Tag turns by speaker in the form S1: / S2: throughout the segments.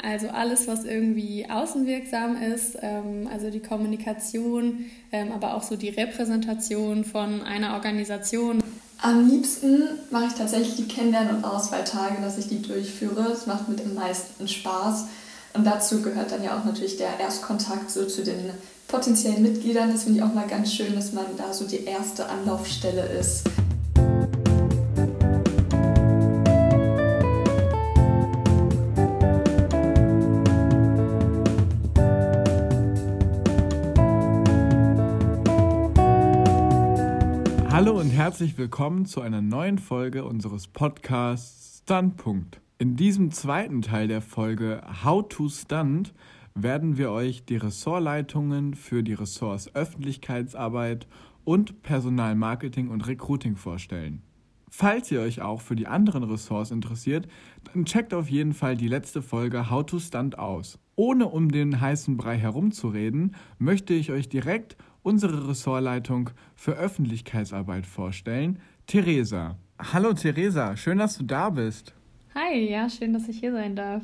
S1: Also alles, was irgendwie außenwirksam ist, ähm, also die Kommunikation, ähm, aber auch so die Repräsentation von einer Organisation.
S2: Am liebsten mache ich tatsächlich die Kennenlern- und Auswahltage, dass ich die durchführe. Das macht mit am meisten Spaß. Und dazu gehört dann ja auch natürlich der Erstkontakt so zu den potenziellen Mitgliedern. Das finde ich auch mal ganz schön, dass man da so die erste Anlaufstelle ist.
S3: Herzlich willkommen zu einer neuen Folge unseres Podcasts Standpunkt. In diesem zweiten Teil der Folge How to Stunt werden wir euch die Ressortleitungen für die Ressorts Öffentlichkeitsarbeit und Personalmarketing und Recruiting vorstellen. Falls ihr euch auch für die anderen Ressorts interessiert, dann checkt auf jeden Fall die letzte Folge How to Stunt aus. Ohne um den heißen Brei herumzureden, möchte ich euch direkt unsere Ressortleitung für Öffentlichkeitsarbeit vorstellen, Theresa. Hallo Theresa, schön, dass du da bist.
S1: Hi, ja, schön, dass ich hier sein darf.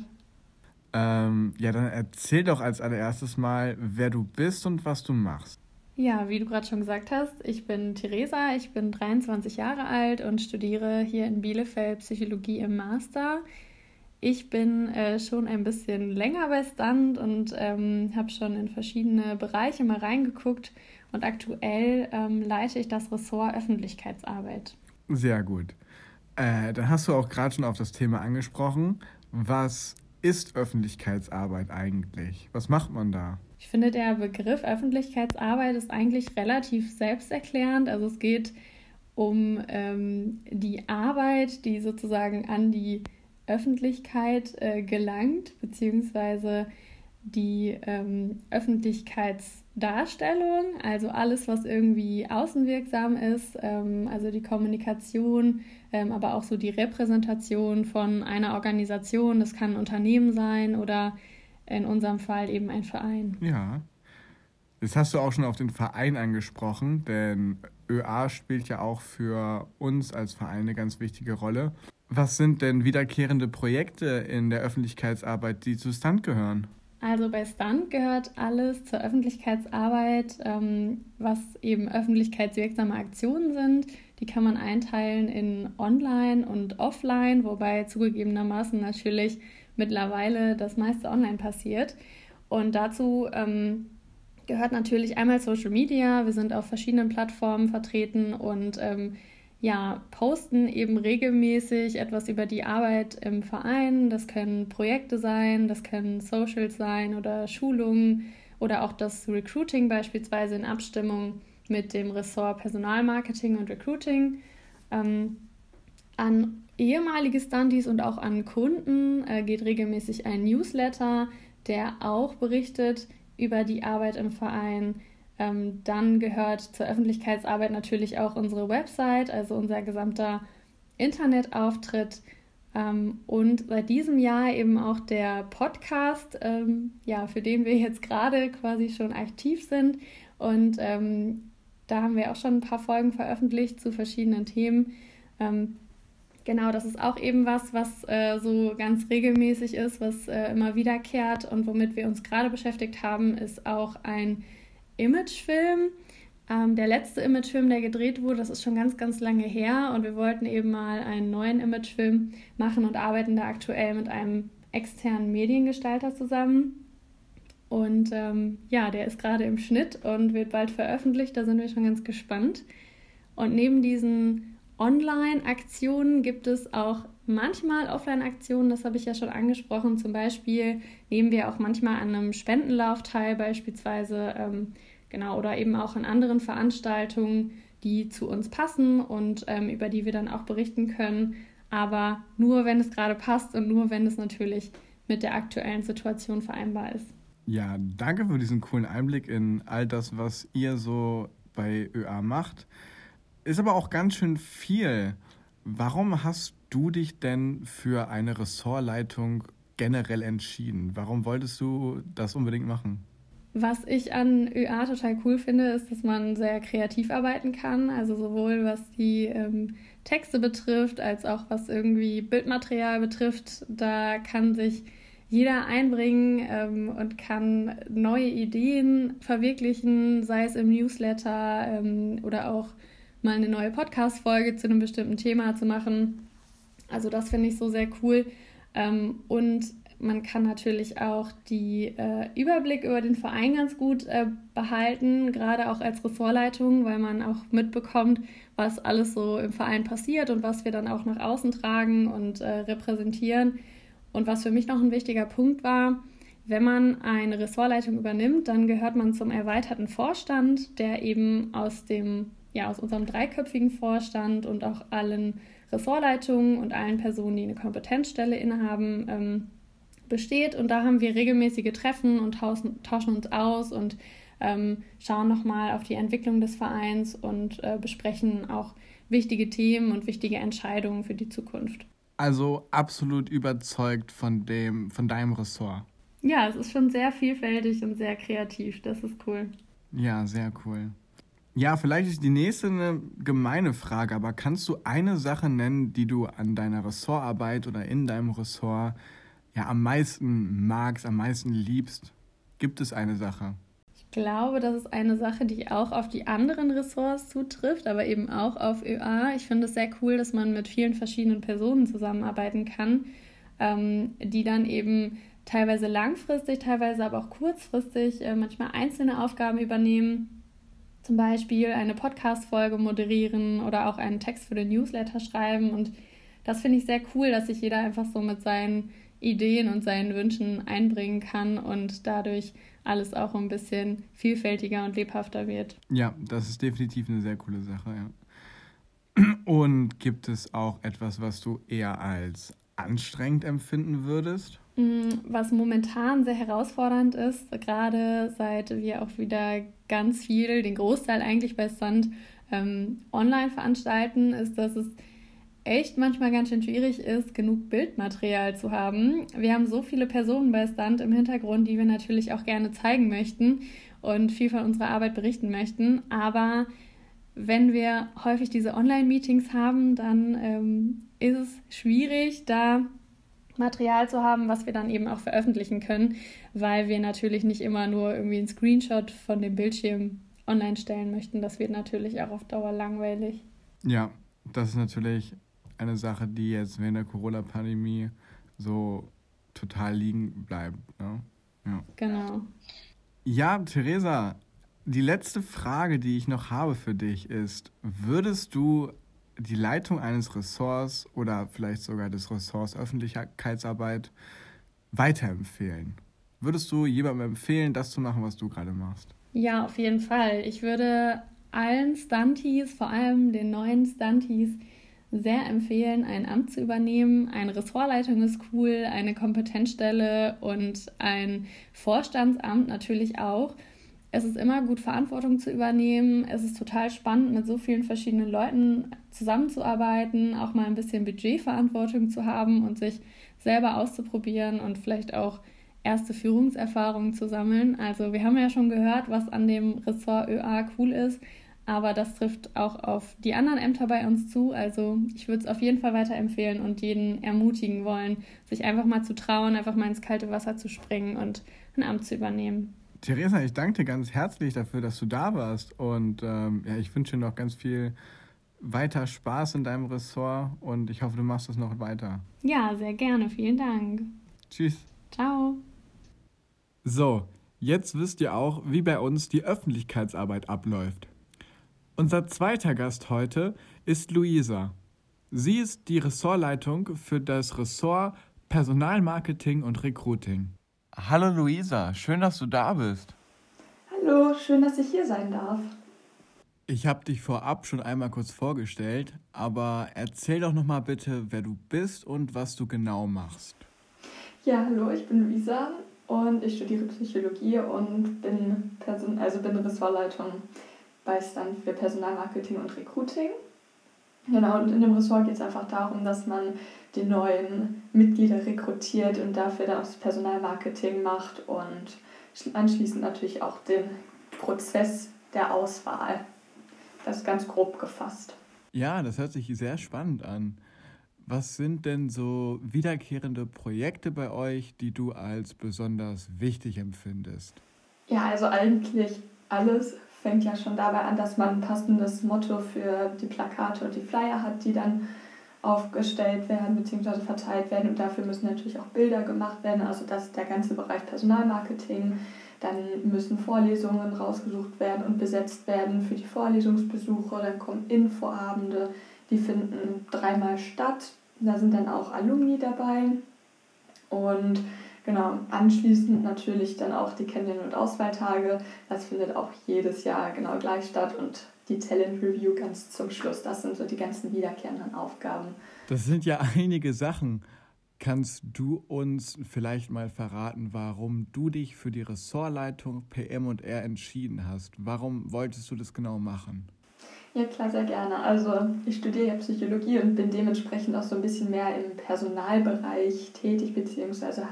S3: Ähm, ja, dann erzähl doch als allererstes mal, wer du bist und was du machst.
S1: Ja, wie du gerade schon gesagt hast, ich bin Theresa, ich bin 23 Jahre alt und studiere hier in Bielefeld Psychologie im Master. Ich bin äh, schon ein bisschen länger bei Stunt und ähm, habe schon in verschiedene Bereiche mal reingeguckt und aktuell ähm, leite ich das Ressort Öffentlichkeitsarbeit.
S3: Sehr gut. Äh, dann hast du auch gerade schon auf das Thema angesprochen. Was ist Öffentlichkeitsarbeit eigentlich? Was macht man da?
S1: Ich finde, der Begriff Öffentlichkeitsarbeit ist eigentlich relativ selbsterklärend. Also es geht um ähm, die Arbeit, die sozusagen an die Öffentlichkeit äh, gelangt, beziehungsweise die ähm, Öffentlichkeitsdarstellung, also alles, was irgendwie außenwirksam ist, ähm, also die Kommunikation, ähm, aber auch so die Repräsentation von einer Organisation, das kann ein Unternehmen sein oder in unserem Fall eben ein Verein.
S3: Ja. Jetzt hast du auch schon auf den Verein angesprochen, denn ÖA spielt ja auch für uns als Verein eine ganz wichtige Rolle. Was sind denn wiederkehrende Projekte in der Öffentlichkeitsarbeit, die zu Stunt gehören?
S1: Also bei Stunt gehört alles zur Öffentlichkeitsarbeit, ähm, was eben öffentlichkeitswirksame Aktionen sind. Die kann man einteilen in Online und Offline, wobei zugegebenermaßen natürlich mittlerweile das meiste online passiert. Und dazu ähm, gehört natürlich einmal Social Media. Wir sind auf verschiedenen Plattformen vertreten und ähm, ja, posten eben regelmäßig etwas über die Arbeit im Verein. Das können Projekte sein, das können Socials sein oder Schulungen oder auch das Recruiting beispielsweise in Abstimmung mit dem Ressort Personalmarketing und Recruiting. Ähm, an ehemalige Stundies und auch an Kunden äh, geht regelmäßig ein Newsletter, der auch berichtet über die Arbeit im Verein. Ähm, dann gehört zur Öffentlichkeitsarbeit natürlich auch unsere Website, also unser gesamter Internetauftritt. Ähm, und seit diesem Jahr eben auch der Podcast, ähm, ja, für den wir jetzt gerade quasi schon aktiv sind. Und ähm, da haben wir auch schon ein paar Folgen veröffentlicht zu verschiedenen Themen. Ähm, genau, das ist auch eben was, was äh, so ganz regelmäßig ist, was äh, immer wiederkehrt und womit wir uns gerade beschäftigt haben, ist auch ein Imagefilm. Ähm, der letzte Imagefilm, der gedreht wurde, das ist schon ganz, ganz lange her und wir wollten eben mal einen neuen Imagefilm machen und arbeiten da aktuell mit einem externen Mediengestalter zusammen. Und ähm, ja, der ist gerade im Schnitt und wird bald veröffentlicht, da sind wir schon ganz gespannt. Und neben diesen Online-Aktionen gibt es auch manchmal Offline-Aktionen, das habe ich ja schon angesprochen. Zum Beispiel nehmen wir auch manchmal an einem Spendenlauf teil, beispielsweise, ähm, genau, oder eben auch in anderen Veranstaltungen, die zu uns passen und ähm, über die wir dann auch berichten können. Aber nur, wenn es gerade passt und nur, wenn es natürlich mit der aktuellen Situation vereinbar ist.
S3: Ja, danke für diesen coolen Einblick in all das, was ihr so bei ÖA macht. Ist aber auch ganz schön viel. Warum hast du dich denn für eine Ressortleitung generell entschieden? Warum wolltest du das unbedingt machen?
S1: Was ich an ÖA total cool finde, ist, dass man sehr kreativ arbeiten kann. Also sowohl was die ähm, Texte betrifft, als auch was irgendwie Bildmaterial betrifft. Da kann sich jeder einbringen ähm, und kann neue Ideen verwirklichen, sei es im Newsletter ähm, oder auch mal eine neue Podcast-Folge zu einem bestimmten Thema zu machen. Also das finde ich so sehr cool. Ähm, und man kann natürlich auch die äh, Überblick über den Verein ganz gut äh, behalten, gerade auch als Ressortleitung, weil man auch mitbekommt, was alles so im Verein passiert und was wir dann auch nach außen tragen und äh, repräsentieren. Und was für mich noch ein wichtiger Punkt war, wenn man eine Ressortleitung übernimmt, dann gehört man zum erweiterten Vorstand, der eben aus dem ja aus unserem dreiköpfigen Vorstand und auch allen Ressortleitungen und allen Personen, die eine Kompetenzstelle innehaben, ähm, besteht. Und da haben wir regelmäßige Treffen und tauschen uns aus und ähm, schauen nochmal auf die Entwicklung des Vereins und äh, besprechen auch wichtige Themen und wichtige Entscheidungen für die Zukunft.
S3: Also absolut überzeugt von dem, von deinem Ressort.
S1: Ja, es ist schon sehr vielfältig und sehr kreativ. Das ist cool.
S3: Ja, sehr cool. Ja, vielleicht ist die nächste eine gemeine Frage, aber kannst du eine Sache nennen, die du an deiner Ressortarbeit oder in deinem Ressort ja am meisten magst, am meisten liebst? Gibt es eine Sache?
S1: Ich glaube, das ist eine Sache, die auch auf die anderen Ressorts zutrifft, aber eben auch auf ÖA. Ich finde es sehr cool, dass man mit vielen verschiedenen Personen zusammenarbeiten kann, ähm, die dann eben teilweise langfristig, teilweise aber auch kurzfristig äh, manchmal einzelne Aufgaben übernehmen. Zum Beispiel eine Podcast-Folge moderieren oder auch einen Text für den Newsletter schreiben. Und das finde ich sehr cool, dass sich jeder einfach so mit seinen Ideen und seinen Wünschen einbringen kann und dadurch alles auch ein bisschen vielfältiger und lebhafter wird.
S3: Ja, das ist definitiv eine sehr coole Sache, ja. Und gibt es auch etwas, was du eher als anstrengend empfinden würdest?
S1: Mm, was momentan sehr herausfordernd ist, gerade seit wir auch wieder ganz viel, den Großteil eigentlich bei Stunt ähm, online veranstalten, ist, dass es echt manchmal ganz schön schwierig ist, genug Bildmaterial zu haben. Wir haben so viele Personen bei Stunt im Hintergrund, die wir natürlich auch gerne zeigen möchten und viel von unserer Arbeit berichten möchten. Aber wenn wir häufig diese Online-Meetings haben, dann ähm, ist es schwierig, da Material zu haben, was wir dann eben auch veröffentlichen können, weil wir natürlich nicht immer nur irgendwie einen Screenshot von dem Bildschirm online stellen möchten. Das wird natürlich auch auf Dauer langweilig.
S3: Ja, das ist natürlich eine Sache, die jetzt während der Corona-Pandemie so total liegen bleibt. Ne? Ja.
S1: Genau.
S3: Ja, Theresa, die letzte Frage, die ich noch habe für dich ist, würdest du die Leitung eines Ressorts oder vielleicht sogar des Ressorts Öffentlichkeitsarbeit weiterempfehlen? Würdest du jemandem empfehlen, das zu machen, was du gerade machst?
S1: Ja, auf jeden Fall. Ich würde allen Stunties, vor allem den neuen Stunties, sehr empfehlen, ein Amt zu übernehmen. Eine Ressortleitung ist cool, eine Kompetenzstelle und ein Vorstandsamt natürlich auch. Es ist immer gut, Verantwortung zu übernehmen. Es ist total spannend, mit so vielen verschiedenen Leuten zusammenzuarbeiten, auch mal ein bisschen Budgetverantwortung zu haben und sich selber auszuprobieren und vielleicht auch erste Führungserfahrungen zu sammeln. Also wir haben ja schon gehört, was an dem Ressort ÖA cool ist, aber das trifft auch auf die anderen Ämter bei uns zu. Also ich würde es auf jeden Fall weiterempfehlen und jeden ermutigen wollen, sich einfach mal zu trauen, einfach mal ins kalte Wasser zu springen und ein Amt zu übernehmen.
S3: Theresa, ich danke dir ganz herzlich dafür, dass du da warst. Und ähm, ja, ich wünsche dir noch ganz viel weiter Spaß in deinem Ressort und ich hoffe, du machst es noch weiter.
S1: Ja, sehr gerne. Vielen Dank.
S3: Tschüss.
S1: Ciao.
S3: So, jetzt wisst ihr auch, wie bei uns die Öffentlichkeitsarbeit abläuft. Unser zweiter Gast heute ist Luisa. Sie ist die Ressortleitung für das Ressort Personalmarketing und Recruiting. Hallo Luisa, schön, dass du da bist.
S2: Hallo, schön, dass ich hier sein darf.
S3: Ich habe dich vorab schon einmal kurz vorgestellt, aber erzähl doch noch mal bitte, wer du bist und was du genau machst.
S2: Ja, hallo, ich bin Luisa und ich studiere Psychologie und bin, Person also bin Ressortleitung bei Stand für Personalmarketing und Recruiting. Genau, und in dem Ressort geht es einfach darum, dass man die neuen Mitglieder rekrutiert und dafür dann auch das Personalmarketing macht und anschließend natürlich auch den Prozess der Auswahl. Das ist ganz grob gefasst.
S3: Ja, das hört sich sehr spannend an. Was sind denn so wiederkehrende Projekte bei euch, die du als besonders wichtig empfindest?
S2: Ja, also eigentlich alles fängt ja schon dabei an, dass man ein passendes Motto für die Plakate und die Flyer hat, die dann aufgestellt werden bzw. verteilt werden. Und dafür müssen natürlich auch Bilder gemacht werden. Also das ist der ganze Bereich Personalmarketing. Dann müssen Vorlesungen rausgesucht werden und besetzt werden für die Vorlesungsbesuche. Dann kommen Infoabende, die finden dreimal statt. Da sind dann auch Alumni dabei. Und genau, anschließend natürlich dann auch die Kennenlernen- und Auswahltage. Das findet auch jedes Jahr genau gleich statt. Und die Talent Review ganz zum Schluss. Das sind so die ganzen wiederkehrenden Aufgaben.
S3: Das sind ja einige Sachen. Kannst du uns vielleicht mal verraten, warum du dich für die Ressortleitung PM und R entschieden hast? Warum wolltest du das genau machen?
S2: Ja, klar, sehr gerne. Also ich studiere ja Psychologie und bin dementsprechend auch so ein bisschen mehr im Personalbereich tätig, beziehungsweise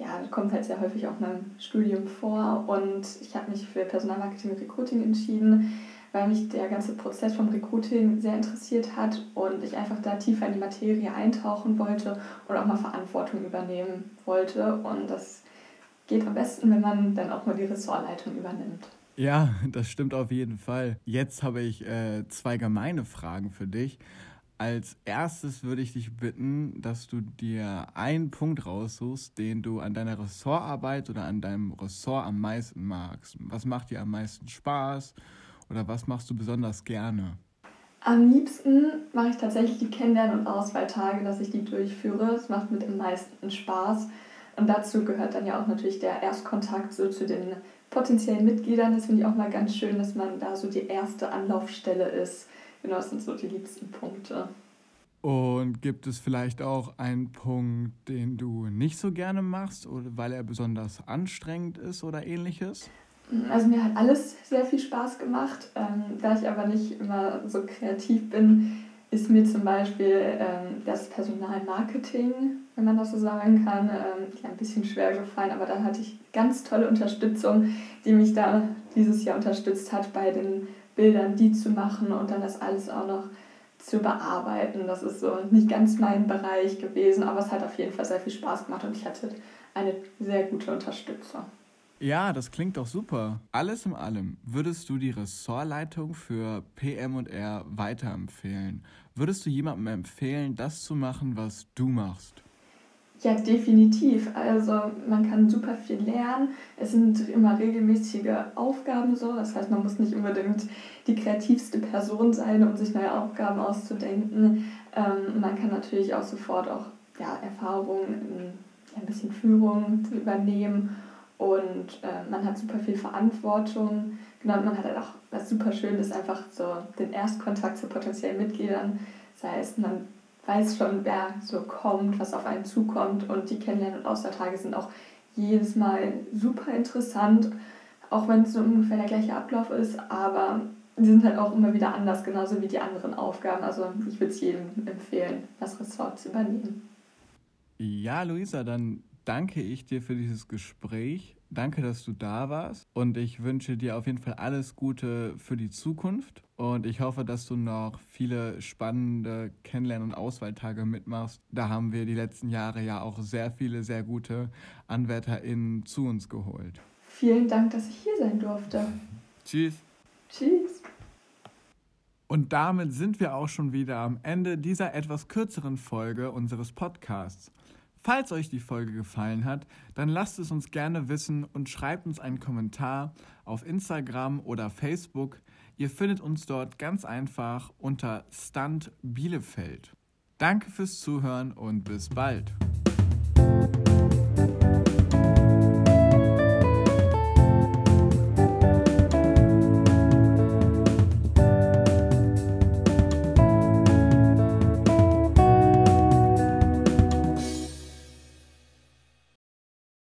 S2: ja, kommt halt sehr häufig auch in meinem Studium vor. Und ich habe mich für Personalmarketing und Recruiting entschieden weil mich der ganze Prozess vom Recruiting sehr interessiert hat und ich einfach da tiefer in die Materie eintauchen wollte und auch mal Verantwortung übernehmen wollte. Und das geht am besten, wenn man dann auch mal die Ressortleitung übernimmt.
S3: Ja, das stimmt auf jeden Fall. Jetzt habe ich äh, zwei gemeine Fragen für dich. Als erstes würde ich dich bitten, dass du dir einen Punkt raussuchst, den du an deiner Ressortarbeit oder an deinem Ressort am meisten magst. Was macht dir am meisten Spaß? Oder was machst du besonders gerne?
S2: Am liebsten mache ich tatsächlich die Kennenlernen- und Auswahltage, dass ich die durchführe. Es macht mit am meisten Spaß. Und dazu gehört dann ja auch natürlich der Erstkontakt so zu den potenziellen Mitgliedern. Das finde ich auch mal ganz schön, dass man da so die erste Anlaufstelle ist. Genau, das sind so die liebsten Punkte.
S3: Und gibt es vielleicht auch einen Punkt, den du nicht so gerne machst, oder weil er besonders anstrengend ist oder ähnliches?
S2: Also mir hat alles sehr viel Spaß gemacht. Ähm, da ich aber nicht immer so kreativ bin, ist mir zum Beispiel ähm, das Personalmarketing, wenn man das so sagen kann, ähm, ein bisschen schwer gefallen. Aber da hatte ich ganz tolle Unterstützung, die mich da dieses Jahr unterstützt hat, bei den Bildern die zu machen und dann das alles auch noch zu bearbeiten. Das ist so nicht ganz mein Bereich gewesen, aber es hat auf jeden Fall sehr viel Spaß gemacht und ich hatte eine sehr gute Unterstützung.
S3: Ja, das klingt doch super. Alles in allem, würdest du die Ressortleitung für PM und R weiterempfehlen? Würdest du jemandem empfehlen, das zu machen, was du machst?
S2: Ja, definitiv. Also man kann super viel lernen. Es sind immer regelmäßige Aufgaben so. Das heißt, man muss nicht unbedingt die kreativste Person sein, um sich neue Aufgaben auszudenken. Ähm, man kann natürlich auch sofort auch ja, Erfahrungen, ein bisschen Führung übernehmen und äh, man hat super viel Verantwortung. Genau, und man hat halt auch was super Schönes, einfach so den Erstkontakt zu potenziellen Mitgliedern. Das heißt, man weiß schon, wer so kommt, was auf einen zukommt und die Kennenlernen- und Austertage sind auch jedes Mal super interessant, auch wenn es so ungefähr der gleiche Ablauf ist, aber die sind halt auch immer wieder anders, genauso wie die anderen Aufgaben. Also ich würde es jedem empfehlen, das Ressort zu übernehmen.
S3: Ja, Luisa, dann danke ich dir für dieses Gespräch. Danke, dass du da warst. Und ich wünsche dir auf jeden Fall alles Gute für die Zukunft. Und ich hoffe, dass du noch viele spannende Kennenlern- und Auswahltage mitmachst. Da haben wir die letzten Jahre ja auch sehr viele, sehr gute AnwärterInnen zu uns geholt.
S2: Vielen Dank, dass ich hier sein durfte.
S3: Tschüss.
S2: Tschüss.
S3: Und damit sind wir auch schon wieder am Ende dieser etwas kürzeren Folge unseres Podcasts. Falls euch die Folge gefallen hat, dann lasst es uns gerne wissen und schreibt uns einen Kommentar auf Instagram oder Facebook. Ihr findet uns dort ganz einfach unter Stunt Bielefeld. Danke fürs Zuhören und bis bald.